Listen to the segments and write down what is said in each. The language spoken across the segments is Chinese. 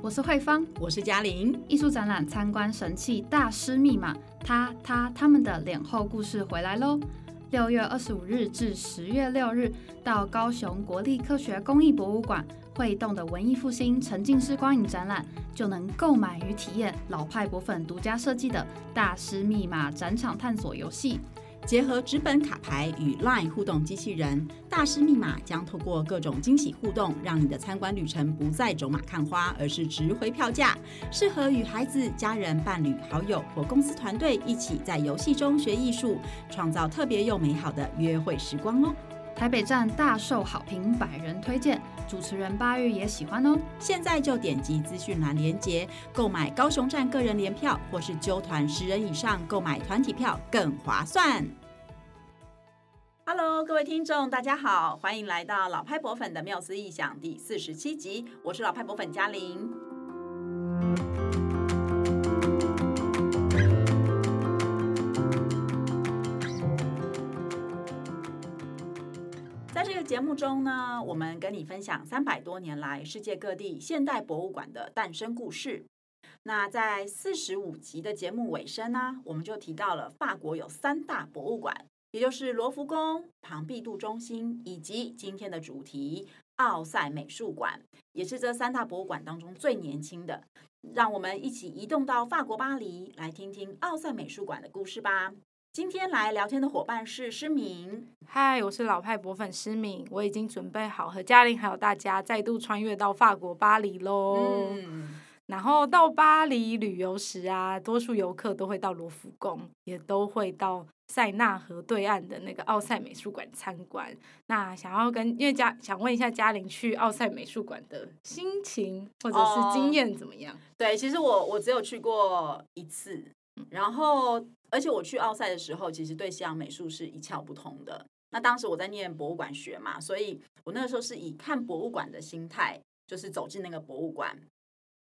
我是慧芳，我是嘉玲。艺术展览参观神器大师密码，他他他们的脸后故事回来喽！六月二十五日至十月六日，到高雄国立科学工艺博物馆会动的文艺复兴沉浸式光影展览，就能购买与体验老派博粉独家设计的大师密码展场探索游戏。结合纸本卡牌与 LINE 互动机器人，大师密码将透过各种惊喜互动，让你的参观旅程不再走马看花，而是值回票价。适合与孩子、家人、伴侣、好友或公司团队一起在游戏中学艺术，创造特别又美好的约会时光哦。台北站大受好评，百人推荐，主持人八月也喜欢哦。现在就点击资讯栏连结，购买高雄站个人联票，或是揪团十人以上购买团体票更划算。Hello，各位听众，大家好，欢迎来到老派博粉的妙思异想第四十七集，我是老派博粉嘉玲。节目中呢，我们跟你分享三百多年来世界各地现代博物馆的诞生故事。那在四十五集的节目尾声呢，我们就提到了法国有三大博物馆。也就是罗浮宫、庞毕度中心以及今天的主题奥赛美术馆，也是这三大博物馆当中最年轻的。让我们一起移动到法国巴黎，来听听奥赛美术馆的故事吧。今天来聊天的伙伴是诗敏。嗨，我是老派博粉诗敏，我已经准备好和嘉玲还有大家再度穿越到法国巴黎喽。嗯然后到巴黎旅游时啊，多数游客都会到罗浮宫，也都会到塞纳河对岸的那个奥赛美术馆参观。那想要跟因为嘉想问一下嘉玲去奥赛美术馆的心情或者是经验怎么样？哦，对，其实我我只有去过一次，然后而且我去奥赛的时候，其实对西洋美术是一窍不通的。那当时我在念博物馆学嘛，所以我那个时候是以看博物馆的心态，就是走进那个博物馆。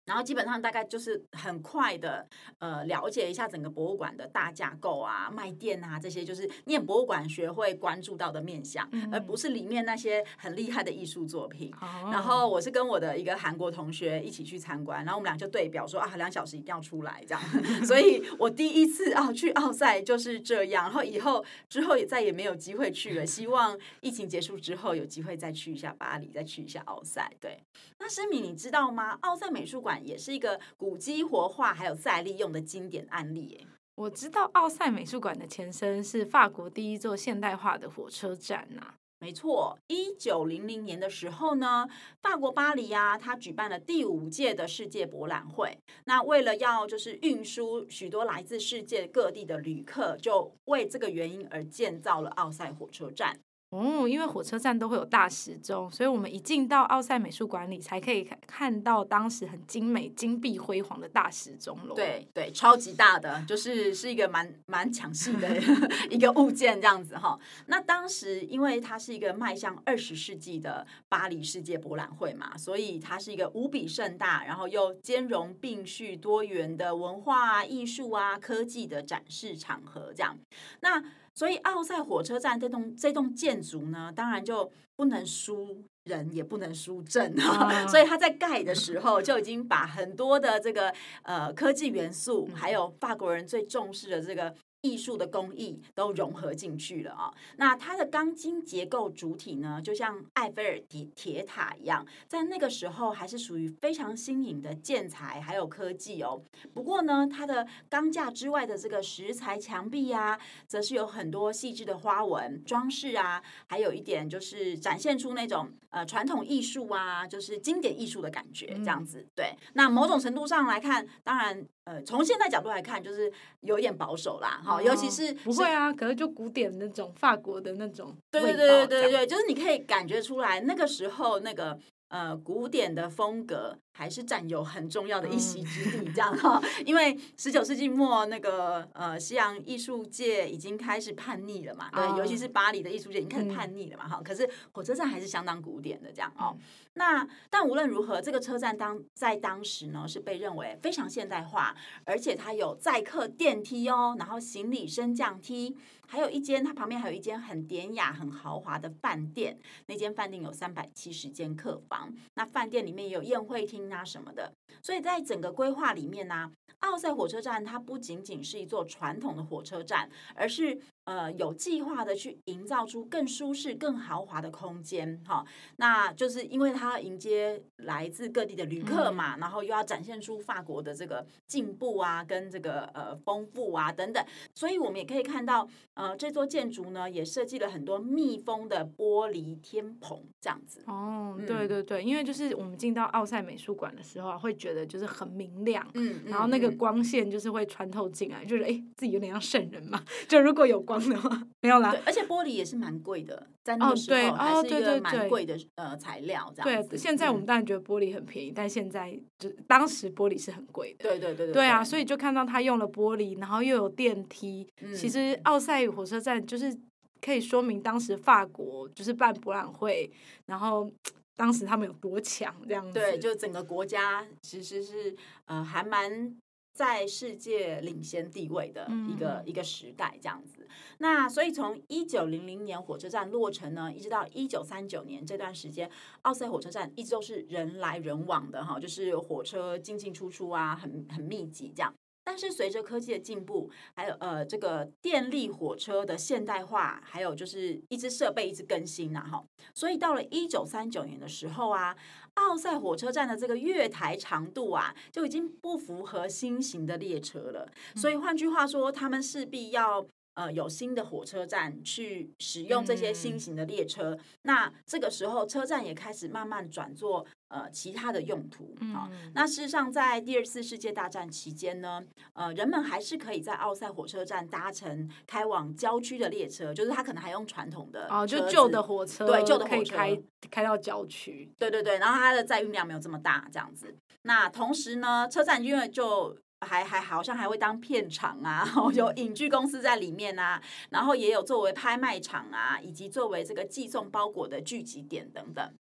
然后基本上大概就是很快的，呃，了解一下整个博物馆的大架构啊、卖店啊这些，就是念博物馆学会关注到的面向，而不是里面那些很厉害的艺术作品。然后我是跟我的一个韩国同学一起去参观，然后我们俩就对表说啊，两小时一定要出来这样。所以我第一次啊去奥赛就是这样，然后以后之后也再也没有机会去了。希望疫情结束之后有机会再去一下巴黎，再去一下奥赛。对，那诗敏你知道吗？奥赛美术馆。也是一个古迹活化还有再利用的经典案例。我知道奥赛美术馆的前身是法国第一座现代化的火车站呐、啊。没错，一九零零年的时候呢，法国巴黎啊，它举办了第五届的世界博览会。那为了要就是运输许多来自世界各地的旅客，就为这个原因而建造了奥赛火车站。哦，因为火车站都会有大时钟，所以我们一进到奥赛美术馆里，才可以看到当时很精美、金碧辉煌的大时钟咯。对对，超级大的，就是是一个蛮蛮抢戏的 一个物件，这样子哈。那当时因为它是一个迈向二十世纪的巴黎世界博览会嘛，所以它是一个无比盛大，然后又兼容并蓄多元的文化、艺术啊、科技的展示场合，这样。那所以奥赛火车站这栋这栋建筑呢，当然就不能输人，也不能输阵啊。所以他在盖的时候就已经把很多的这个呃科技元素，还有法国人最重视的这个。艺术的工艺都融合进去了啊、哦！那它的钢筋结构主体呢，就像埃菲尔铁铁塔一样，在那个时候还是属于非常新颖的建材还有科技哦。不过呢，它的钢架之外的这个石材墙壁啊，则是有很多细致的花纹装饰啊，还有一点就是展现出那种呃传统艺术啊，就是经典艺术的感觉这样子。对，那某种程度上来看，当然。呃，从现在角度来看，就是有点保守啦，哈、哦，尤其是不会啊，可是就古典那种法国的那种，对对对对对对，就是你可以感觉出来那个时候那个。呃，古典的风格还是占有很重要的一席之地，这样哈。因为十九世纪末那个呃，西洋艺术界已经开始叛逆了嘛，对，尤其是巴黎的艺术界已经开始叛逆了嘛，哈。可是火车站还是相当古典的，这样哦。那但无论如何，这个车站当在当时呢是被认为非常现代化，而且它有载客电梯哦，然后行李升降梯，还有一间它旁边还有一间很典雅、很豪华的饭店。那间饭店有三百七十间客房，那饭店里面也有宴会厅啊什么的。所以在整个规划里面呢、啊，奥赛火车站它不仅仅是一座传统的火车站，而是。呃，有计划的去营造出更舒适、更豪华的空间，哈，那就是因为它要迎接来自各地的旅客嘛，嗯、然后又要展现出法国的这个进步啊，跟这个呃丰富啊等等，所以我们也可以看到，呃，这座建筑呢也设计了很多密封的玻璃天棚，这样子。哦，对对对，因为就是我们进到奥赛美术馆的时候啊，会觉得就是很明亮，嗯，然后那个光线就是会穿透进来，就是哎，自己有点像圣人嘛，就如果有。光的话没有啦，而且玻璃也是蛮贵的，在那个时候还是一个蛮贵的呃材料这样子。对，现在我们当然觉得玻璃很便宜，但现在就当时玻璃是很贵的。对对对对啊，所以就看到他用了玻璃，然后又有电梯。其实奥赛火车站就是可以说明当时法国就是办博览会，然后 当时他们有多强这样子。对，就整个国家其实是呃还蛮。在世界领先地位的一个、嗯、一个时代，这样子。那所以从一九零零年火车站落成呢，一直到一九三九年这段时间，奥赛火车站一直都是人来人往的哈，就是火车进进出出啊，很很密集这样。但是随着科技的进步，还有呃这个电力火车的现代化，还有就是一支设备一直更新呐哈，所以到了一九三九年的时候啊，奥赛火车站的这个月台长度啊，就已经不符合新型的列车了。所以换句话说，他们势必要。呃，有新的火车站去使用这些新型的列车，嗯、那这个时候车站也开始慢慢转做呃其他的用途啊、嗯。那事实上，在第二次世界大战期间呢，呃，人们还是可以在奥赛火车站搭乘开往郊区的列车，就是他可能还用传统的哦，就旧的。火车，对，旧的火车开开到郊区，对对对，然后它的载运量没有这么大，这样子。那同时呢，车站因为就还还好像还会当片场啊，有影剧公司在里面啊，然后也有作为拍卖场啊，以及作为这个寄送包裹的聚集点等等。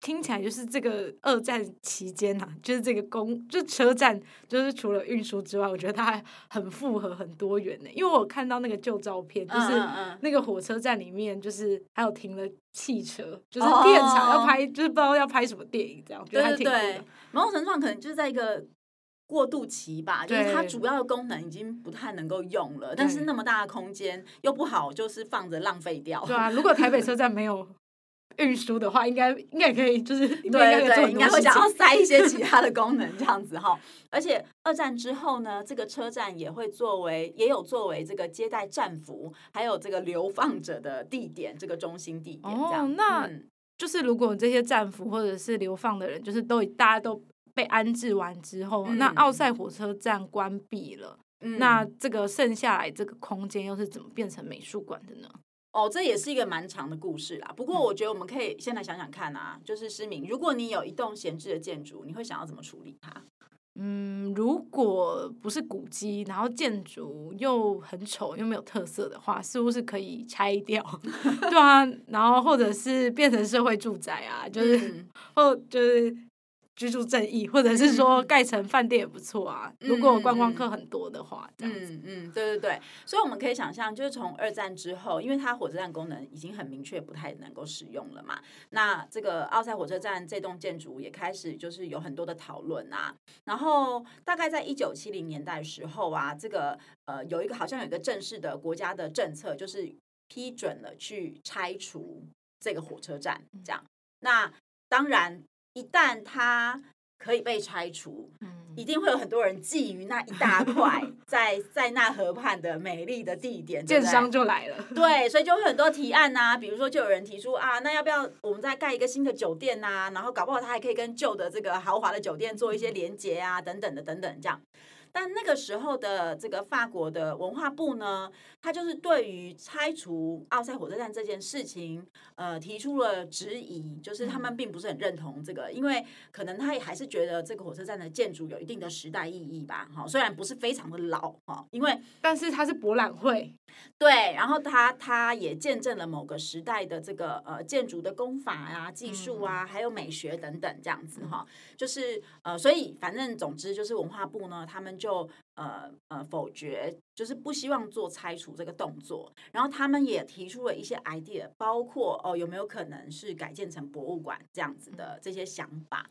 听起来就是这个二战期间啊，就是这个公就车站，就是除了运输之外，我觉得它还很复合、很多元呢。因为我看到那个旧照片，就是那个火车站里面，就是还有停了汽车，就是片场要拍，就是不知道要拍什么电影这样。对对对，某种程度上可能就是在一个。过渡期吧，就是它主要的功能已经不太能够用了，但是那么大的空间又不好，就是放着浪费掉。对啊，如果台北车站没有运输的话，应该应该可以，就是 对对对，应该会想要塞一些其 他的功能这样子哈。而且二战之后呢，这个车站也会作为也有作为这个接待战俘还有这个流放者的地点，这个中心地点。哦，那、嗯、就是如果这些战俘或者是流放的人，就是都大家都。被安置完之后，嗯、那奥赛火车站关闭了，嗯，那这个剩下来这个空间又是怎么变成美术馆的呢？哦，这也是一个蛮长的故事啦。不过我觉得我们可以先来想想看啊，就是诗敏，如果你有一栋闲置的建筑，你会想要怎么处理它？嗯，如果不是古迹，然后建筑又很丑又没有特色的话，似乎是可以拆掉，对啊，然后或者是变成社会住宅啊，就是、嗯、或就是。居住正义，或者是说盖成饭店也不错啊。嗯、如果观光客很多的话，嗯嗯，嗯，对对对。所以我们可以想象，就是从二战之后，因为它火车站功能已经很明确，不太能够使用了嘛。那这个奥赛火车站这栋建筑也开始就是有很多的讨论啊。然后大概在一九七零年代的时候啊，这个呃有一个好像有一个正式的国家的政策，就是批准了去拆除这个火车站，这样。那当然。一旦它可以被拆除，嗯，一定会有很多人觊觎那一大块 在在那河畔的美丽的地点，建商就来了。对，所以就会很多提案呐、啊，比如说就有人提出啊，那要不要我们再盖一个新的酒店呐、啊？然后搞不好它还可以跟旧的这个豪华的酒店做一些连接啊，等等的等等这样。但那个时候的这个法国的文化部呢，他就是对于拆除奥赛火车站这件事情，呃，提出了质疑，就是他们并不是很认同这个，嗯、因为可能他也还是觉得这个火车站的建筑有一定的时代意义吧，哈，虽然不是非常的老哈，因为但是它是博览会，对，然后他他也见证了某个时代的这个呃建筑的工法啊、技术啊，还有美学等等这样子哈，就是呃，所以反正总之就是文化部呢，他们就呃呃否决，就是不希望做拆除这个动作，然后他们也提出了一些 idea，包括哦有没有可能是改建成博物馆这样子的这些想法，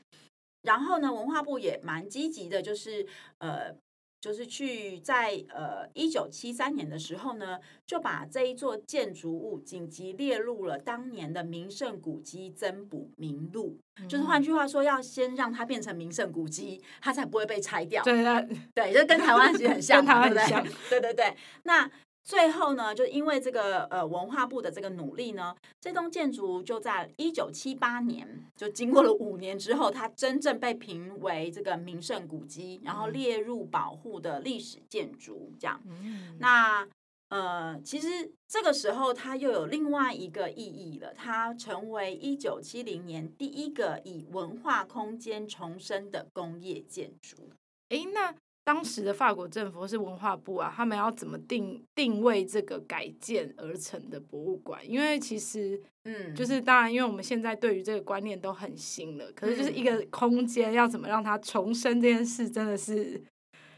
然后呢，文化部也蛮积极的，就是呃。就是去在呃一九七三年的时候呢，就把这一座建筑物紧急列入了当年的名胜古迹增补名录。嗯、就是换句话说，要先让它变成名胜古迹，它才不会被拆掉。对啊，对，就跟台湾其实很 像，跟台湾很 像。对对对，那。最后呢，就因为这个呃文化部的这个努力呢，这栋建筑就在一九七八年，就经过了五年之后，它真正被评为这个名胜古迹，然后列入保护的历史建筑。这样，那呃，其实这个时候它又有另外一个意义了，它成为一九七零年第一个以文化空间重生的工业建筑。哎，那。当时的法国政府是文化部啊，他们要怎么定定位这个改建而成的博物馆？因为其实，嗯，就是当然，因为我们现在对于这个观念都很新了，可是就是一个空间要怎么让它重生这件事，真的是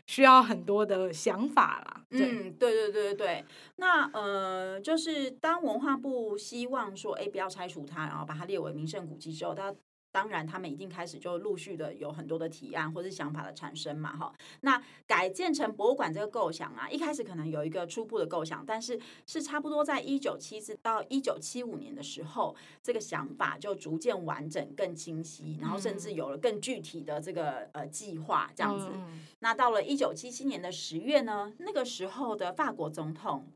需要很多的想法啦。嗯，对对对对对。那呃，就是当文化部希望说，哎，不要拆除它，然后把它列为名胜古迹之后，它。当然，他们已经开始就陆续的有很多的提案或是想法的产生嘛，哈。那改建成博物馆这个构想啊，一开始可能有一个初步的构想，但是是差不多在一九七四到一九七五年的时候，这个想法就逐渐完整、更清晰，然后甚至有了更具体的这个呃计划这样子。那到了一九七七年的十月呢，那个时候的法国总统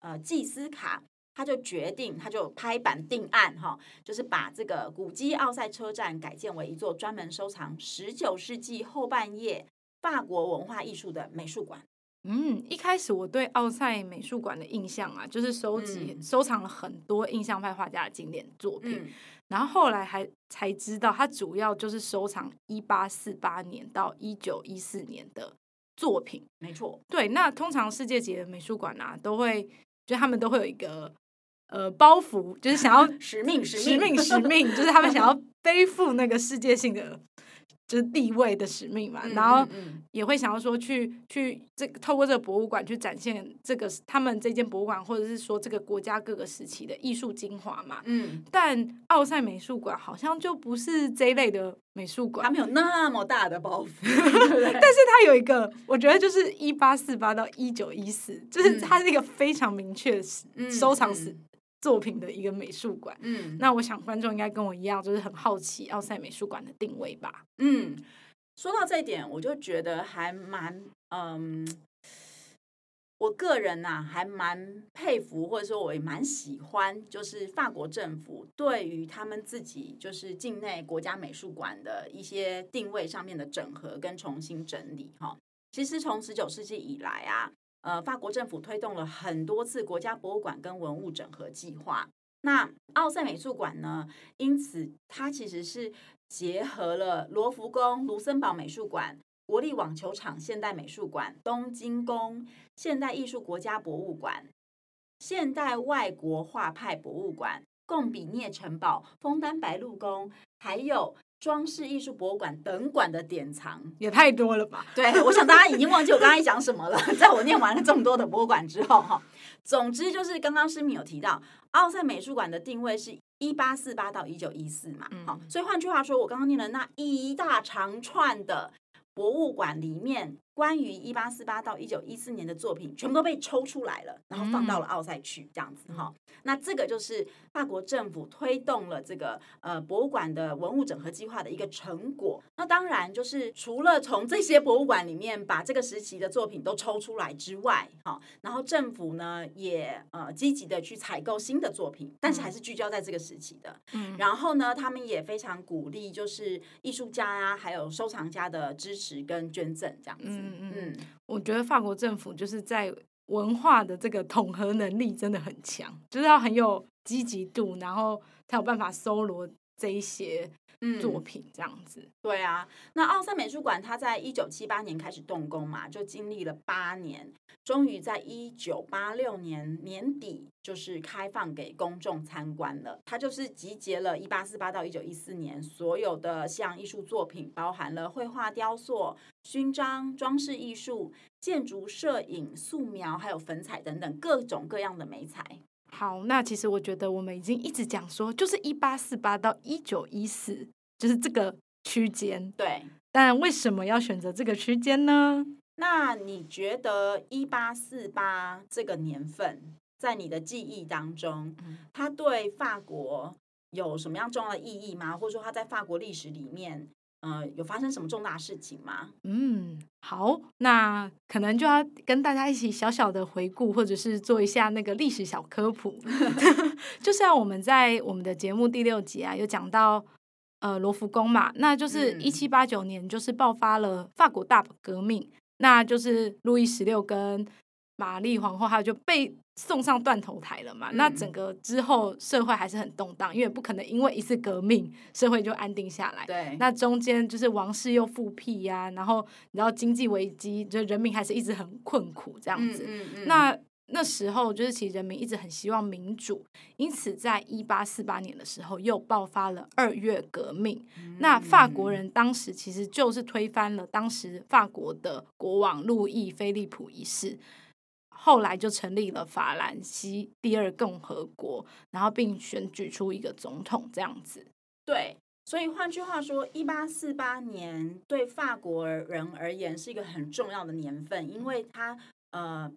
呃季斯卡。他就决定，他就拍板定案，哈，就是把这个古基奥赛车站改建为一座专门收藏十九世纪后半叶法国文化艺术的美术馆。嗯，一开始我对奥赛美术馆的印象啊，就是收集、嗯、收藏了很多印象派画家的经典作品，嗯、然后后来还才知道，它主要就是收藏一八四八年到一九一四年的作品。没错，对，那通常世界级的美术馆啊，都会就他们都会有一个。呃，包袱就是想要使命，使命，使命，就是他们想要 背负那个世界性的就是地位的使命嘛，然后也会想要说去去这个透过这个博物馆去展现这个他们这间博物馆或者是说这个国家各个时期的艺术精华嘛。嗯，但奥赛美术馆好像就不是这一类的美术馆，它没有那么大的包袱，但是它有一个，我觉得就是一八四八到一九一四，就是它是一个非常明确的收藏史。作品的一个美术馆，嗯，那我想观众应该跟我一样，就是很好奇奥赛美术馆的定位吧。嗯，说到这一点，我就觉得还蛮，嗯，我个人呐、啊、还蛮佩服，或者说我也蛮喜欢，就是法国政府对于他们自己就是境内国家美术馆的一些定位上面的整合跟重新整理。哈，其实从十九世纪以来啊。呃，法国政府推动了很多次国家博物馆跟文物整合计划。那奥赛美术馆呢？因此它其实是结合了罗浮宫、卢森堡美术馆、国立网球场现代美术馆、东京宫现代艺术国家博物馆、现代外国画派博物馆、贡比涅城堡、枫丹白露宫，还有。装饰艺术博物馆等馆的典藏也太多了吧？对，我想大家已经忘记我刚才讲什么了。在我念完了这么多的博物馆之后，哈，总之就是刚刚诗敏有提到，奥赛美术馆的定位是一八四八到一九一四嘛，好、嗯，所以换句话说，我刚刚念的那一大长串的。博物馆里面关于一八四八到一九一四年的作品，全部都被抽出来了，然后放到了奥赛区，这样子哈。那这个就是法国政府推动了这个呃博物馆的文物整合计划的一个成果。那当然就是除了从这些博物馆里面把这个时期的作品都抽出来之外，哈，然后政府呢也呃积极的去采购新的作品，但是还是聚焦在这个时期的。嗯，然后呢，他们也非常鼓励就是艺术家啊，还有收藏家的支持。跟捐赠这样子，嗯嗯嗯，我觉得法国政府就是在文化的这个统合能力真的很强，就是要很有积极度，然后才有办法搜罗这一些。作品这样子，嗯，对啊。那奥赛美术馆它在一九七八年开始动工嘛，就经历了八年，终于在一九八六年年底就是开放给公众参观了。它就是集结了一八四八到一九一四年所有的像艺术作品，包含了绘画、雕塑、勋章、装饰艺术、建筑、摄影、素描，还有粉彩等等各种各样的媒材。好，那其实我觉得我们已经一直讲说，就是一八四八到一九一四，就是这个区间。对，但为什么要选择这个区间呢？那你觉得一八四八这个年份，在你的记忆当中，它对法国有什么样重要的意义吗？或者说，它在法国历史里面？呃，有发生什么重大事情吗？嗯，好，那可能就要跟大家一起小小的回顾，或者是做一下那个历史小科普。就像我们在我们的节目第六集啊，有讲到呃罗浮宫嘛，那就是一七八九年，就是爆发了法国大革命，嗯、那就是路易十六跟玛丽皇后，还有就被送上断头台了嘛。嗯、那整个之后社会还是很动荡，因为不可能因为一次革命社会就安定下来。对，那中间就是王室又复辟呀、啊，然后然后经济危机，就人民还是一直很困苦这样子。嗯嗯嗯、那那时候就是其实人民一直很希望民主，因此在一八四八年的时候又爆发了二月革命。嗯、那法国人当时其实就是推翻了当时法国的国王路易菲利普一世。后来就成立了法兰西第二共和国，然后并选举出一个总统，这样子。对，所以换句话说，一八四八年对法国人而言是一个很重要的年份，因为它呃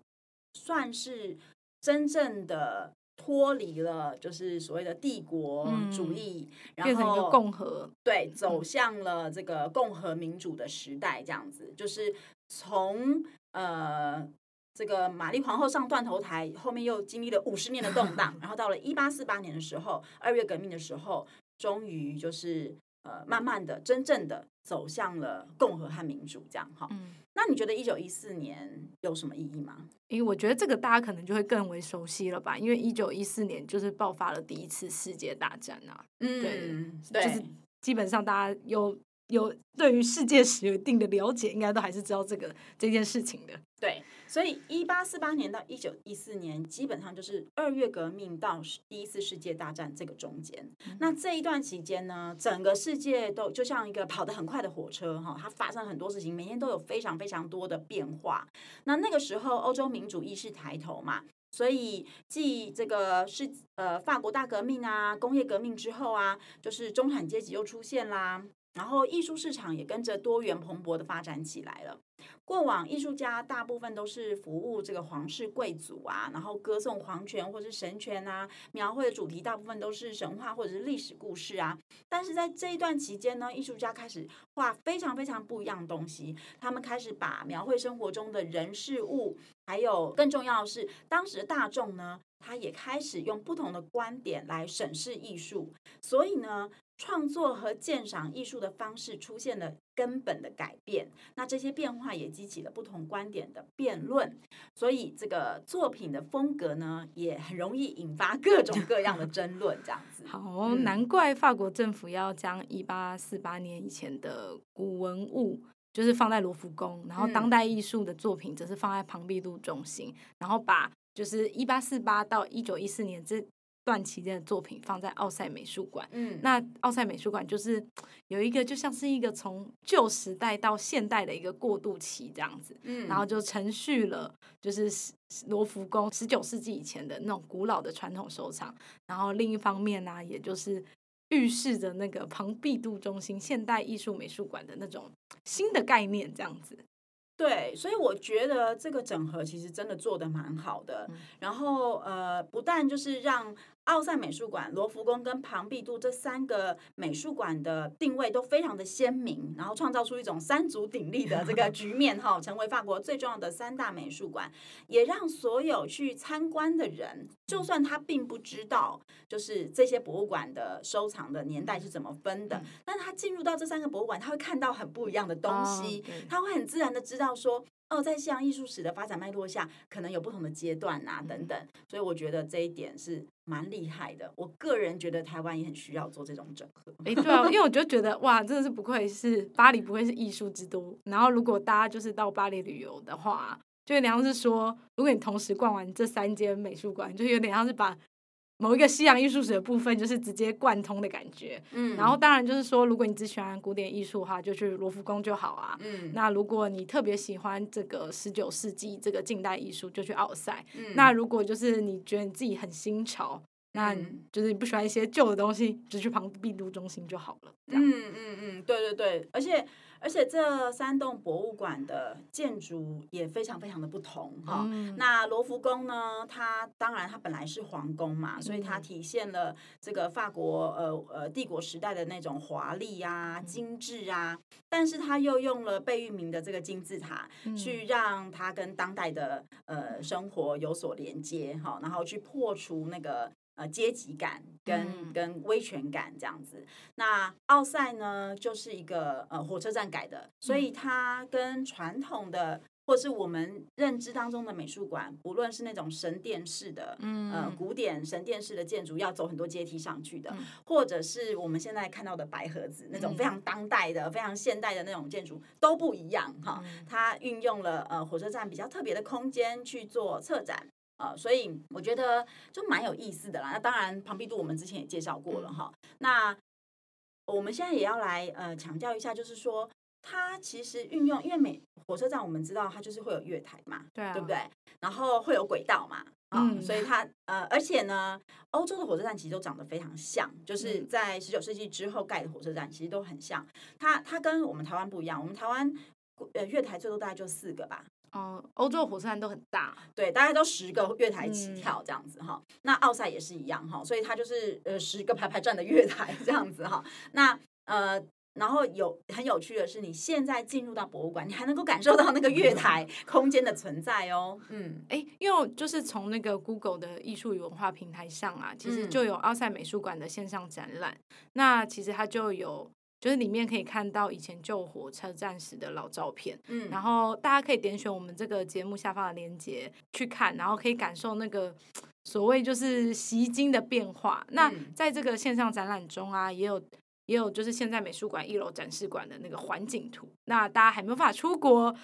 算是真正的脱离了就是所谓的帝国主义，嗯、然后变成一个共和，对，走向了这个共和民主的时代，这样子，就是从呃。这个玛丽皇后上断头台，后面又经历了五十年的动荡，然后到了一八四八年的时候，二月革命的时候，终于就是呃，慢慢的、真正的走向了共和和民主，这样哈。嗯，那你觉得一九一四年有什么意义吗？因为我觉得这个大家可能就会更为熟悉了吧，因为一九一四年就是爆发了第一次世界大战啊。嗯，对，对，就是基本上大家有有对于世界史有一定的了解，应该都还是知道这个这件事情的。对，所以一八四八年到一九一四年，基本上就是二月革命到第一次世界大战这个中间。那这一段期间呢，整个世界都就像一个跑得很快的火车，哈，它发生很多事情，每天都有非常非常多的变化。那那个时候，欧洲民主意识抬头嘛，所以继这个是呃法国大革命啊、工业革命之后啊，就是中产阶级又出现啦。然后艺术市场也跟着多元蓬勃的发展起来了。过往艺术家大部分都是服务这个皇室贵族啊，然后歌颂皇权或是神权啊，描绘的主题大部分都是神话或者是历史故事啊。但是在这一段期间呢，艺术家开始画非常非常不一样的东西。他们开始把描绘生活中的人事物，还有更重要的是，当时的大众呢，他也开始用不同的观点来审视艺术。所以呢，创作和鉴赏艺术的方式出现了根本的改变，那这些变化也激起了不同观点的辩论，所以这个作品的风格呢，也很容易引发各种各样的争论。这样子，好，嗯、难怪法国政府要将一八四八年以前的古文物就是放在罗浮宫，然后当代艺术的作品则是放在庞毕度中心，然后把就是一八四八到一九一四年这。段期间的作品放在奥赛美术馆，嗯，那奥赛美术馆就是 有一个就像是一个从旧时代到现代的一个过渡期这样子，嗯，然后就承续了就是罗浮宫十九世纪以前的那种古老的传统收藏，然后另一方面呢，啊，也就是预示着那个庞毕度中心现代艺术美术馆的那种新的概念这样子。对，所以我觉得这个整合其实真的做的蛮好的，嗯，然后呃，不但就是让。奥赛美术馆、罗浮宫跟庞毕度这三个美术馆的定位都非常的鲜明，然后创造出一种三足鼎立的这个局面哈，成为法国最重要的三大美术馆，也让所有去参观的人，就算他并不知道就是这些博物馆的收藏的年代是怎么分的，但他进入到这三个博物馆，他会看到很不一样的东西，他会很自然的知道。道说。哦，在西洋艺术史的发展脉络下，可能有不同的阶段啊，等等，所以我觉得这一点是蛮厉害的。我个人觉得台湾也很需要做这种整合。哎，对啊，因为我就觉得哇，真的是不愧是巴黎，不愧是艺术之都。然后，如果大家就是到巴黎旅游的话，就有点像是说，如果你同时逛完这三间美术馆，就有点像是把。某一个西洋艺术史的部分，就是直接贯通的感觉。嗯，然后当然就是说，如果你只喜欢古典艺术的话，就去罗浮宫就好啊。嗯，那如果你特别喜欢这个十九世纪这个近代艺术，就去奥赛。嗯，那如果就是你觉得你自己很新潮，那就是你不喜欢一些旧的东西，就去庞毕度中心就好了。嗯嗯嗯，对对对，而且。而且这三栋博物馆的建筑也非常非常的不同哈。嗯、那罗浮宫呢，它当然它本来是皇宫嘛，所以它体现了这个法国呃呃帝国时代的那种华丽啊、精致啊。但是它又用了贝聿铭的这个金字塔，去让它跟当代的呃生活有所连接哈，然后去破除那个。呃，阶级感跟、嗯、跟威权感这样子。那奥赛呢，就是一个呃火车站改的，所以它跟传统的或是我们认知当中的美术馆，不论是那种神殿式的，嗯、呃，古典神殿式的建筑，要走很多阶梯上去的，嗯、或者是我们现在看到的白盒子那种非常当代的、嗯、非常现代的那种建筑，都不一样哈。它运用了呃火车站比较特别的空间去做策展。呃，所以我觉得就蛮有意思的啦。那当然，庞毕度我们之前也介绍过了哈。那我们现在也要来呃强调一下，就是说它其实运用，因为每火车站我们知道它就是会有月台嘛，对啊，对不对？然后会有轨道嘛，嗯，所以它呃，而且呢，欧洲的火车站其实都长得非常像，就是在十九世纪之后盖的火车站其实都很像。它它跟我们台湾不一样，我们台湾呃月台最多大概就四个吧。哦，欧洲的火车站都很大，对，大概都十个月台起跳这样子哈。嗯、那奥赛也是一样哈，所以它就是呃十个排排站的月台这样子哈。那呃，然后有很有趣的是，你现在进入到博物馆，你还能够感受到那个月台 空间的存在哦。嗯，哎，因为就是从那个 Google 的艺术与文化平台上啊，其实就有奥赛美术馆的线上展览。嗯、那其实它就有。就是里面可以看到以前旧火车站时的老照片，嗯，然后大家可以点选我们这个节目下方的链接去看，然后可以感受那个所谓就是习经的变化。那在这个线上展览中啊，也有也有就是现在美术馆一楼展示馆的那个环境图。那大家还没有办法出国，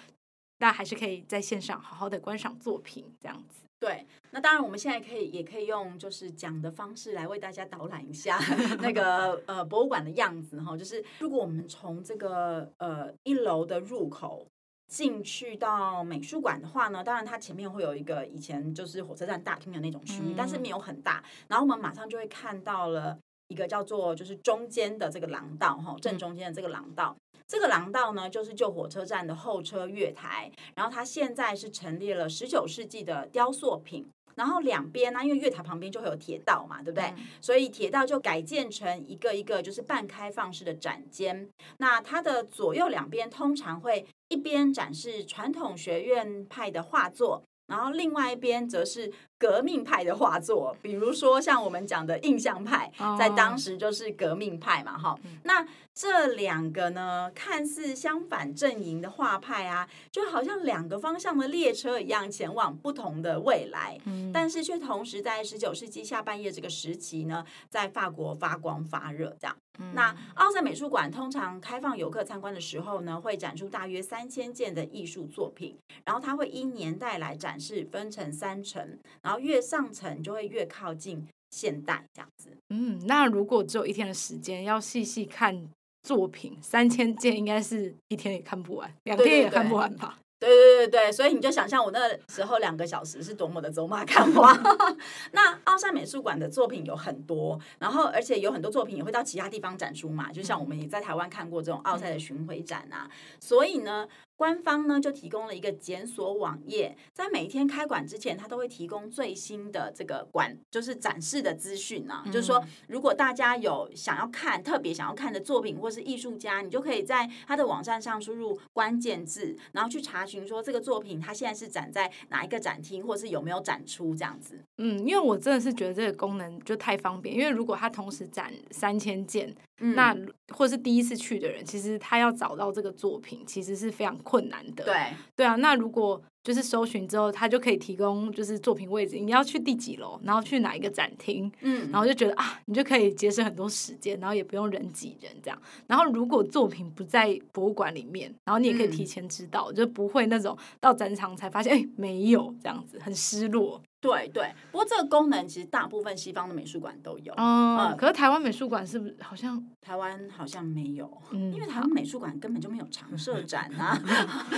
大家还是可以在线上好好的观赏作品，这样子。对，那当然，我们现在可以也可以用就是讲的方式来为大家导览一下 那个呃博物馆的样子哈。就是如果我们从这个呃一楼的入口进去到美术馆的话呢，当然它前面会有一个以前就是火车站大厅的那种区域，但是没有很大。然后我们马上就会看到了一个叫做就是中间的这个廊道哈，正中间的这个廊道。这个廊道呢，就是旧火车站的候车月台，然后它现在是陈列了十九世纪的雕塑品，然后两边呢，因为月台旁边就会有铁道嘛，对不对？嗯、所以铁道就改建成一个一个就是半开放式的展间，那它的左右两边通常会一边展示传统学院派的画作，然后另外一边则是。革命派的画作，比如说像我们讲的印象派，在当时就是革命派嘛，哈、哦。那这两个呢，看似相反阵营的画派啊，就好像两个方向的列车一样，前往不同的未来。嗯、但是却同时在十九世纪下半叶这个时期呢，在法国发光发热，这样。嗯、那奥赛美术馆通常开放游客参观的时候呢，会展出大约三千件的艺术作品，然后它会依年代来展示，分成三层。然后越上层就会越靠近现代这样子。嗯，那如果只有一天的时间，要细细看作品，三千件应该是一天也看不完，两天也看不完吧？对对对对，所以你就想象我那时候两个小时是多么的走马看花。那奥赛美术馆的作品有很多，然后而且有很多作品也会到其他地方展出嘛，就像我们也在台湾看过这种奥赛的巡回展啊，所以呢。官方呢就提供了一个检索网页，在每一天开馆之前，它都会提供最新的这个馆就是展示的资讯啊。嗯、就是说，如果大家有想要看特别想要看的作品或是艺术家，你就可以在他的网站上输入关键字，然后去查询说这个作品它现在是展在哪一个展厅，或是有没有展出这样子。嗯，因为我真的是觉得这个功能就太方便，因为如果它同时展三千件，嗯、那或是第一次去的人，其实他要找到这个作品，其实是非常困难的。对对啊，那如果就是搜寻之后，他就可以提供就是作品位置，你要去第几楼，然后去哪一个展厅，嗯，然后就觉得啊，你就可以节省很多时间，然后也不用人挤人这样。然后如果作品不在博物馆里面，然后你也可以提前知道，嗯、就不会那种到展场才发现哎没有这样子，很失落。对对，不过这个功能其实大部分西方的美术馆都有。嗯，嗯，可是台湾美术馆是不是好像台湾好像没有？嗯，因为台湾美术馆根本就没有常设 展啊。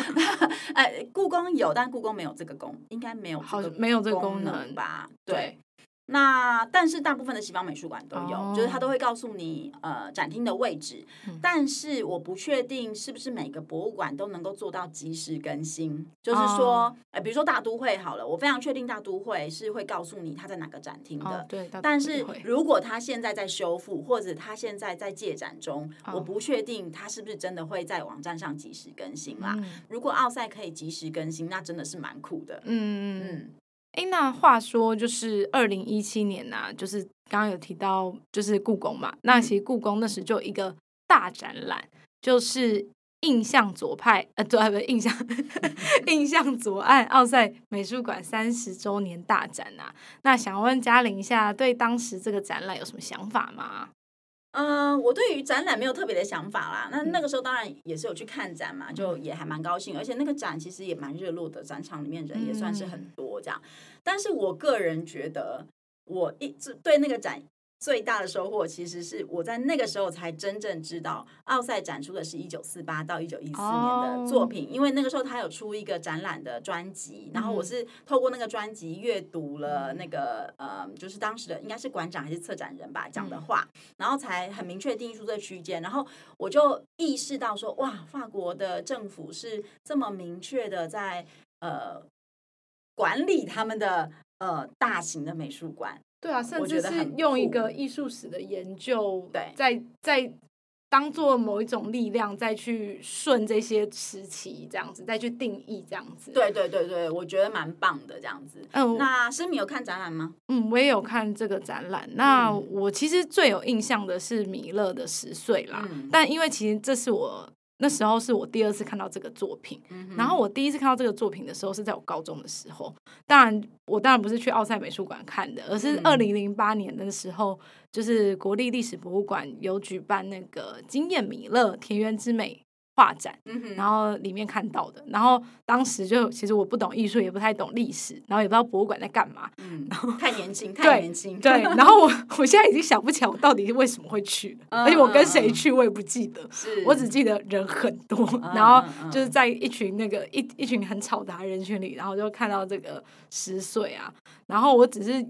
哎，故宫有，但故宫没有这个功，应该没有好，没有这个功能吧？对。那但是大部分的西方美术馆都有，oh. 就是他都会告诉你呃展厅的位置，嗯，但是我不确定是不是每个博物馆都能够做到及时更新。就是说，哎、oh. 呃，比如说大都会好了，我非常确定大都会是会告诉你他在哪个展厅的。Oh, 对，但是如果他现在在修复，或者他现在在借展中，oh. 我不确定他是不是真的会在网站上及时更新啦。Oh. 如果奥赛可以及时更新，那真的是蛮酷的。嗯嗯。哎，那话说，就是二零一七年呐、啊，就是刚刚有提到，就是故宫嘛。那其实故宫那时就有一个大展览，就是印象左派，呃，对，不是印象，印象左岸奥赛美术馆三十周年大展啊。那想问嘉玲一下，对当时这个展览有什么想法吗？嗯、呃，我对于展览没有特别的想法啦。那那个时候当然也是有去看展嘛，就也还蛮高兴。而且那个展其实也蛮热络的，展场里面人也算是很多这样。但是我个人觉得，我一直对那个展。最大的收获其实是我在那个时候才真正知道奥赛展出的是一九四八到一九一四年的作品，因为那个时候他有出一个展览的专辑，然后我是透过那个专辑阅读了那个呃，就是当时的应该是馆长还是策展人吧讲的话，然后才很明确定义出这区间，然后我就意识到说哇，法国的政府是这么明确的在呃管理他们的呃大型的美术馆。对啊，甚至是用一个艺术史的研究，对，在在当做某一种力量，再去顺这些时期，这样子，再去定义这样子。对对对对，我觉得蛮棒的这样子。嗯，那诗敏有看展览吗？嗯，我也有看这个展览。那我其实最有印象的是米勒的十岁啦，嗯，但因为其实这是我。那时候是我第二次看到这个作品，嗯，然后我第一次看到这个作品的时候是在我高中的时候。当然，我当然不是去奥赛美术馆看的，而是二零零八年的时候，就是国立历史博物馆有举办那个惊艳米勒田园之美。画展，然后里面看到的，然后当时就其实我不懂艺术，也不太懂历史，然后也不知道博物馆在干嘛，嗯，然后太年轻，太年轻，对，对 然后我我现在已经想不起来我到底是为什么会去，而且我跟谁去我也不记得，我只记得人很多，然后就是在一群那个一一群很吵杂的人群里，然后就看到这个十岁啊，然后我只是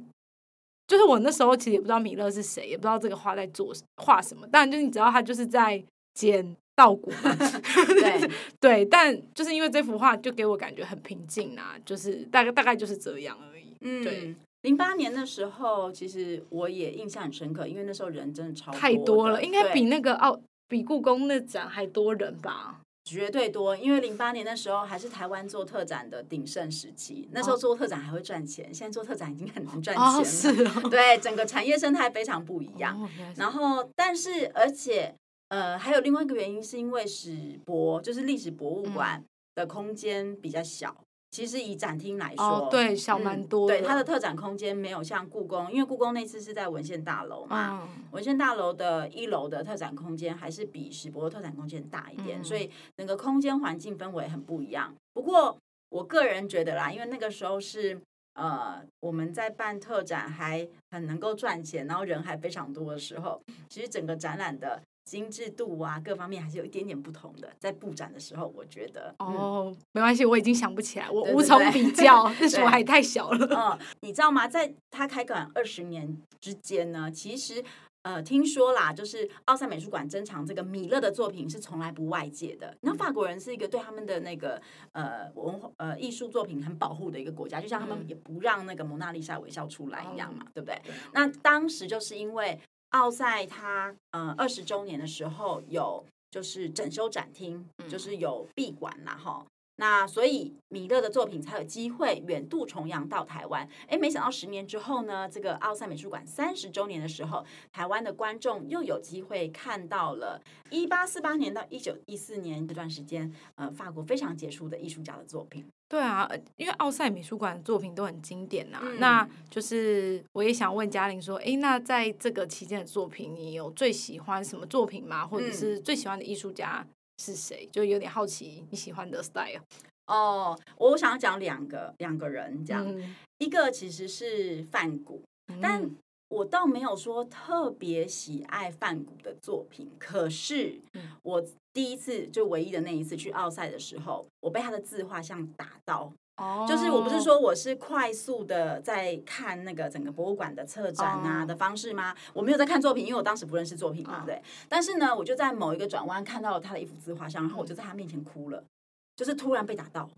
就是我那时候其实也不知道米勒是谁，也不知道这个画在做画什么，当然就是你知道他就是在捡。稻谷嘛，对对，但就是因为这幅画就给我感觉很平静啊，就是大概大概就是这样而已。嗯，对，零八年的时候，其实我也印象很深刻，因为那时候人真的超太多了，应该比那个奥比故宫那展还多人吧？绝对多，因为零八年的时候还是台湾做特展的鼎盛时期，那时候做特展还会赚钱，哦，现在做特展已经很难赚钱了。哦，是哦，对，整个产业生态非常不一样。哦，然后，但是而且。呃，还有另外一个原因，是因为史博就是历史博物馆的空间比较小。嗯、其实以展厅来说，哦、对，小蛮多、嗯。对，它的特展空间没有像故宫，因为故宫那次是在文献大楼嘛，嗯、文献大楼的一楼的特展空间还是比史博的特展空间大一点，嗯、所以整个空间环境氛围很不一样。不过我个人觉得啦，因为那个时候是呃我们在办特展还很能够赚钱，然后人还非常多的时候，其实整个展览的。精致度啊，各方面还是有一点点不同的。在布展的时候，我觉得哦，嗯、没关系，我已经想不起来，我无从比较，那时候还太小了。嗯，你知道吗？在他开馆二十年之间呢，其实呃，听说啦，就是奥赛美术馆珍藏这个米勒的作品是从来不外借的。那法国人是一个对他们的那个呃文化呃艺术作品很保护的一个国家，就像他们也不让那个蒙娜丽莎微笑出来一样嘛，嗯、对不对？那当时就是因为。奥赛它呃二十周年的时候有就是整修展厅，就是有闭馆啦哈。那所以米勒的作品才有机会远渡重洋到台湾。哎，没想到十年之后呢，这个奥赛美术馆三十周年的时候，台湾的观众又有机会看到了一八四八年到一九一四年这段时间，呃，法国非常杰出的艺术家的作品。对啊，因为奥赛美术馆的作品都很经典呐、啊。嗯、那就是我也想问嘉玲说，哎，那在这个期间的作品，你有最喜欢什么作品吗？或者是最喜欢的艺术家是谁？就有点好奇你喜欢的 style。哦，我想要讲两个两个人，这样，嗯、一个其实是范谷，嗯、但我倒没有说特别喜爱范谷的作品，可是我。第一次就唯一的那一次去奥赛的时候，我被他的自画像打到。哦，就是我不是说我是快速的在看那个整个博物馆的策展啊的方式吗？我没有在看作品，因为我当时不认识作品嘛，对。但是呢，我就在某一个转弯看到了他的一幅自画像，然后我就在他面前哭了，就是突然被打到，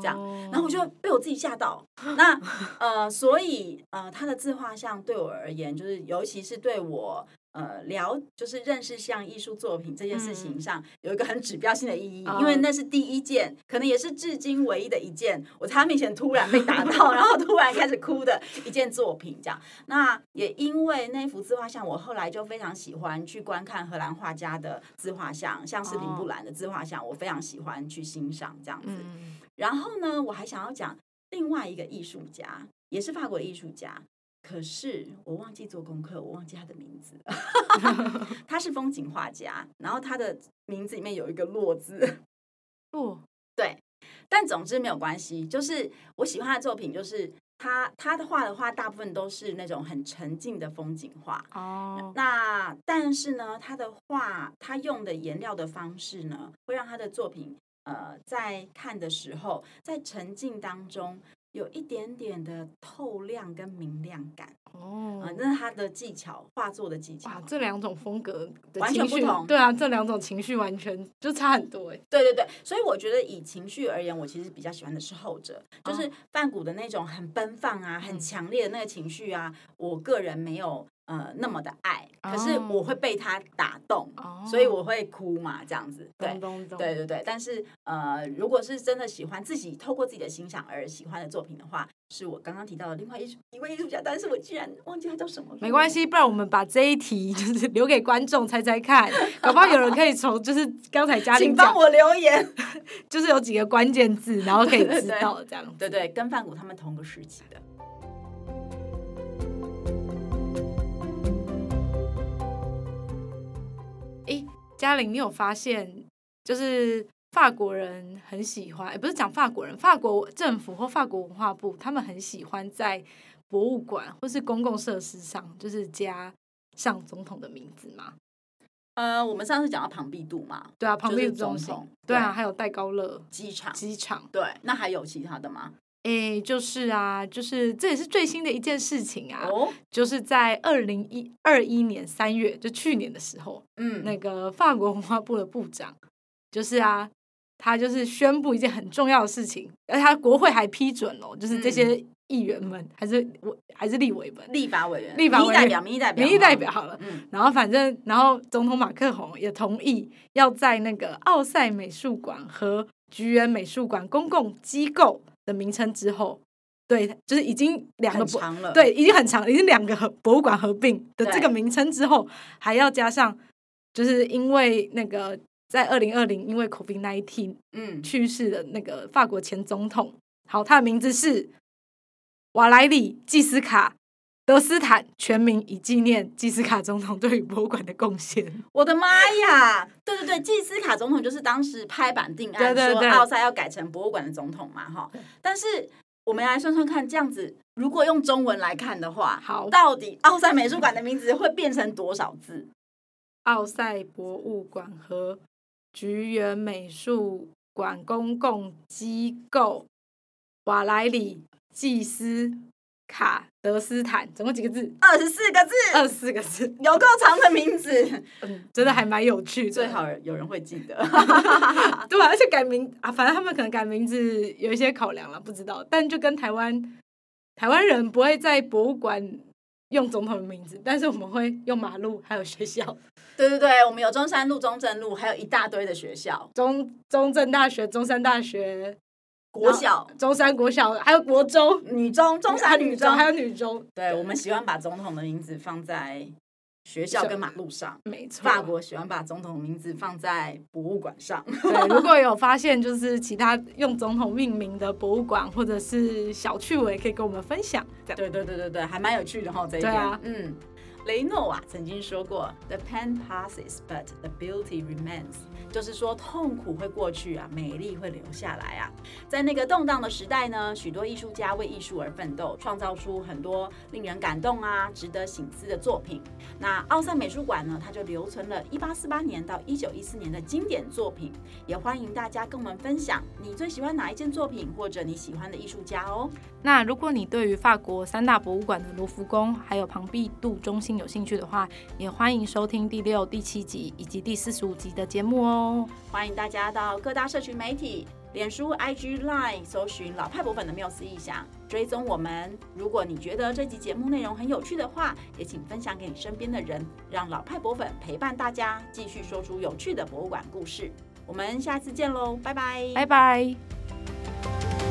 这样，然后我就被我自己吓到。那呃，所以呃，他的自画像对我而言，就是尤其是对我。呃，聊就是认识像艺术作品这件事情上有一个很指标性的意义，嗯、因为那是第一件，可能也是至今唯一的一件，我在他面前突然被打到，然后突然开始哭的一件作品。这样，那也因为那幅自画像，我后来就非常喜欢去观看荷兰画家的自画像，像是林布兰的自画像，我非常喜欢去欣赏这样子。然后呢，我还想要讲另外一个艺术家，也是法国的艺术家。可是我忘记做功课，我忘记他的名字。他是风景画家，然后他的名字里面有一个“落”字。洛，对。但总之没有关系，就是我喜欢的作品，就是他他的画的话，大部分都是那种很沉静的风景画。哦。那但是呢，他的画，他用的颜料的方式呢，会让他的作品，呃，在看的时候，在沉静当中。有一点点的透亮跟明亮感哦，啊，那是他的技巧，画作的技巧。哇，这两种风格完全不同。对啊，这两种情绪完全就差很多哎。对对对，所以我觉得以情绪而言，我其实比较喜欢的是后者，就是梵谷的那种很奔放啊、很强烈的那个情绪啊，我个人没有。呃，那么的爱，可是我会被他打动，oh. 所以我会哭嘛，这样子，对，oh. 对对对。但是呃，如果是真的喜欢自己透过自己的欣赏而喜欢的作品的话，是我刚刚提到的另外一一位艺术家，但是我居然忘记他叫什么。没关系，不然我们把这一题就是留给观众猜猜看，搞不好有人可以从就是刚才嘉玲请帮我留言，就是有几个关键字，然后可以知道这样对，对对，跟范谷他们同个时期的。嘉玲，你有发现，就是法国人很喜欢，也不是讲法国人，法国政府或法国文化部，他们很喜欢在博物馆或是公共设施上，就是加上总统的名字吗？呃，我们上次讲到庞毕度嘛，对啊，庞毕度总统，对啊，还有戴高乐机场，机场，对，那还有其他的吗？哎，就是啊，就是这也是最新的一件事情啊，哦、就是在二零一二一年三月，就去年的时候，嗯，那个法国文化部的部长，就是啊，他就是宣布一件很重要的事情，而他国会还批准了，就是这些议员们、嗯、还是我还是立委们，立法委员，立法委员，代表，民意代表，民意代表好了，嗯，然后反正，然后总统马克宏也同意要在那个奥赛美术馆和橘园美术馆公共机构。的名称之后，对，就是已经两个长了，对，已经很长了，已经两个博物馆合并的这个名称之后，还要加上，就是因为那个在二零二零因为 COVID nineteen 嗯去世的那个法国前总统，好，他的名字是瓦莱里·季斯卡。德斯坦全名以纪念基斯卡总统对于博物馆的贡献。我的妈呀！对对对，基斯卡总统就是当时拍板定案说奥赛要改成博物馆的总统嘛，哈。但是我们来算算看，这样子如果用中文来看的话，好，到底奥赛美术馆的名字会变成多少字？奥赛博物馆和橘园美术馆公共机构瓦莱里季斯。卡德斯坦总共几个字？二十四个字。二十四个字，有够长的名字。嗯，真的还蛮有趣的。最好有人会记得。对啊，而且改名啊，反正他们可能改名字有一些考量了，不知道。但就跟台湾台湾人不会在博物馆用总统的名字，但是我们会用马路还有学校。对对对，我们有中山路、中正路，还有一大堆的学校，中中正大学、中山大学。国小、中山国小，还有国中、女中、中山女中，还有女中。对，我们喜欢把总统的名字放在学校跟马路上，没错。法国喜欢把总统的名字放在博物馆上。对，如果有发现 就是其他用总统命名的博物馆或者是小趣味，可以跟我们分享。对对对对对，还蛮有趣的哈，这一点。啊、嗯。雷诺瓦曾经说过：“The pain passes, but the beauty remains。”就是说，痛苦会过去啊，美丽会留下来啊。在那个动荡的时代呢，许多艺术家为艺术而奋斗，创造出很多令人感动啊、值得省思的作品。那奥赛美术馆呢，它就留存了1848年到1914年的经典作品。也欢迎大家跟我们分享你最喜欢哪一件作品，或者你喜欢的艺术家哦。那如果你对于法国三大博物馆的卢浮宫还有庞毕杜中心有兴趣的话，也欢迎收听第六、第七集以及第四十五集的节目哦。欢迎大家到各大社群媒体、脸书、IG、Line 搜寻老派博粉的缪斯意想，追踪我们。如果你觉得这集节目内容很有趣的话，也请分享给你身边的人，让老派博粉陪伴大家继续说出有趣的博物馆故事。我们下次见喽，拜拜，拜拜。